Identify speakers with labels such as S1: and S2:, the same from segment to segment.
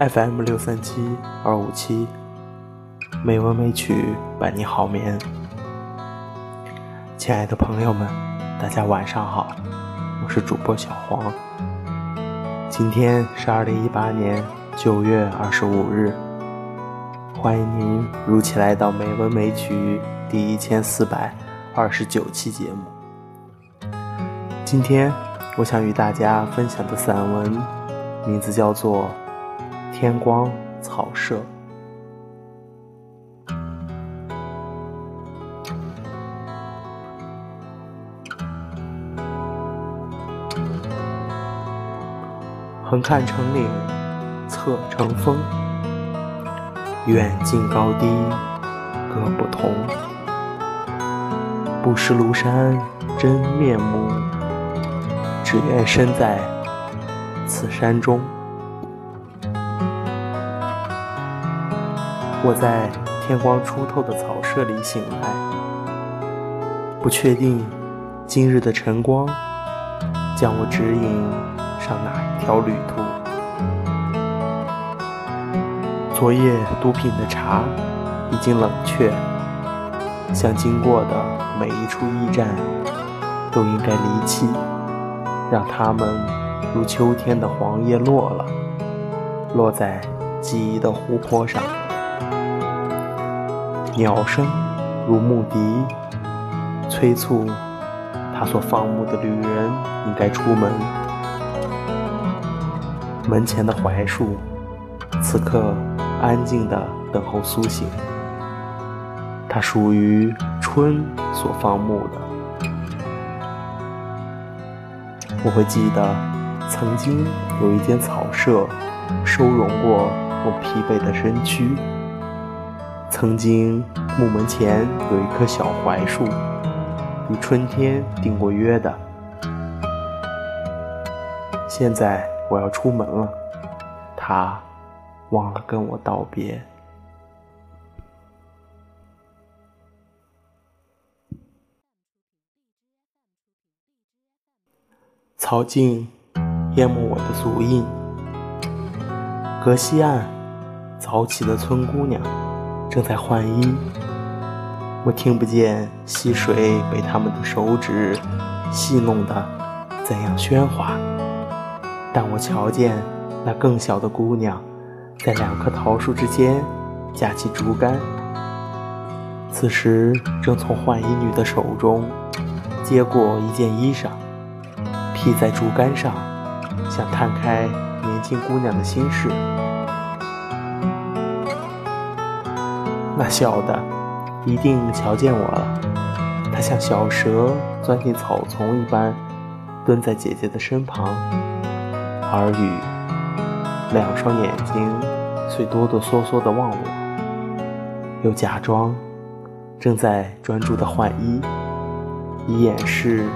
S1: FM 六三七二五七，美文美曲伴你好眠。亲爱的朋友们，大家晚上好，我是主播小黄。今天是二零一八年九月二十五日，欢迎您如期来到《美文美曲》第一千四百二十九期节目。今天我想与大家分享的散文，名字叫做《天光草色》。横看成岭，侧成峰，远近高低各不同。不识庐山真面目，只愿身在此山中。我在天光初透的草舍里醒来，不确定今日的晨光将我指引上哪一条旅途。昨夜毒品的茶已经冷却，想经过的每一处驿站都应该离弃，让它们如秋天的黄叶落了，落在记忆的湖泊上。鸟声如牧笛，催促他所放牧的旅人应该出门。门前的槐树，此刻安静地等候苏醒。它属于春所放牧的。我会记得，曾经有一间草舍，收容过我疲惫的身躯。曾经，木门前有一棵小槐树，与春天订过约的。现在我要出门了，它忘了跟我道别。草茎淹没我的足印，隔西岸早起的村姑娘。正在换衣，我听不见溪水被他们的手指戏弄的怎样喧哗，但我瞧见那更小的姑娘在两棵桃树之间架起竹竿，此时正从换衣女的手中接过一件衣裳，披在竹竿上，想探开年轻姑娘的心事。那小的一定瞧见我了，他像小蛇钻进草丛一般，蹲在姐姐的身旁，耳语，两双眼睛虽哆哆嗦嗦地望我，又假装正在专注地换衣，以掩饰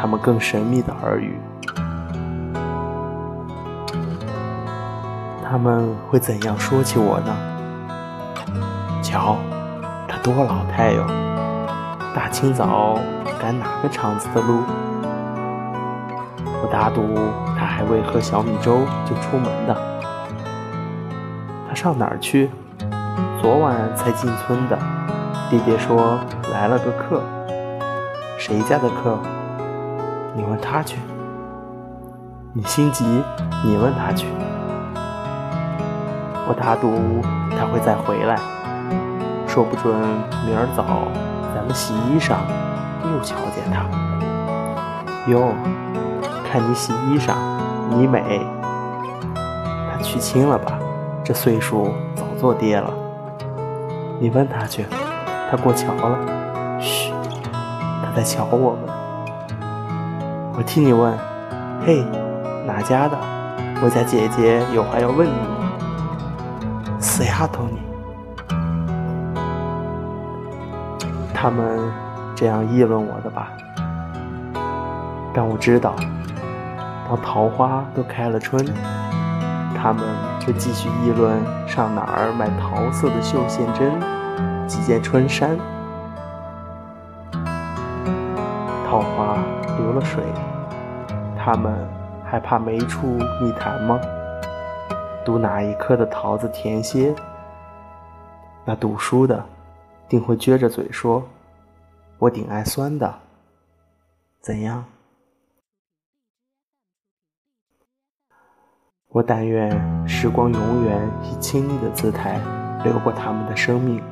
S1: 他们更神秘的耳语。他们会怎样说起我呢？瞧，他多老态哟！大清早赶哪个厂子的路？我打赌他还未喝小米粥就出门的。他上哪儿去？昨晚才进村的。弟弟说来了个客，谁家的客？你问他去。你心急，你问他去。我打赌他会再回来。说不准明儿早咱们洗衣裳又瞧见他。哟，看你洗衣裳，你美。他娶亲了吧？这岁数早做爹了。你问他去，他过桥了。嘘，他在瞧我们。我替你问，嘿，哪家的？我家姐姐有话要问你。死丫头你！他们这样议论我的吧，但我知道，当桃花都开了春，他们会继续议论上哪儿买桃色的绣线针、几件春衫。桃花流了水，他们还怕没处觅谈吗？读哪一科的桃子甜些，那读书的定会撅着嘴说：“我顶爱酸的。”怎样？我但愿时光永远以亲昵的姿态流过他们的生命，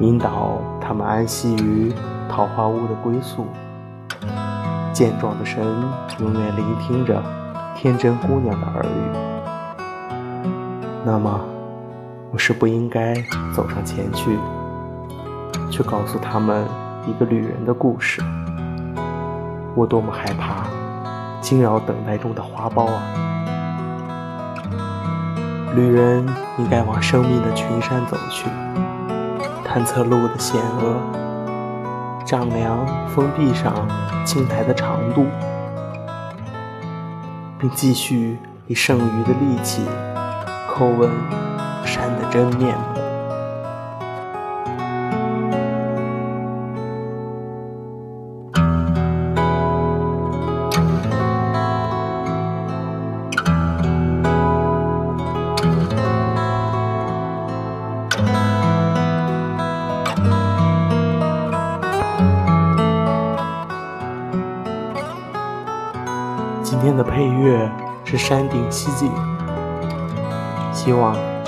S1: 引导他们安息于桃花坞的归宿。健壮的神永远聆听着天真姑娘的耳语。那么，我是不应该走上前去，去告诉他们一个旅人的故事。我多么害怕惊扰等待中的花苞啊！旅人应该往生命的群山走去，探测路的险恶，丈量封闭上青苔的长度，并继续以剩余的力气叩问真面目。今天的配乐是山顶西景，希望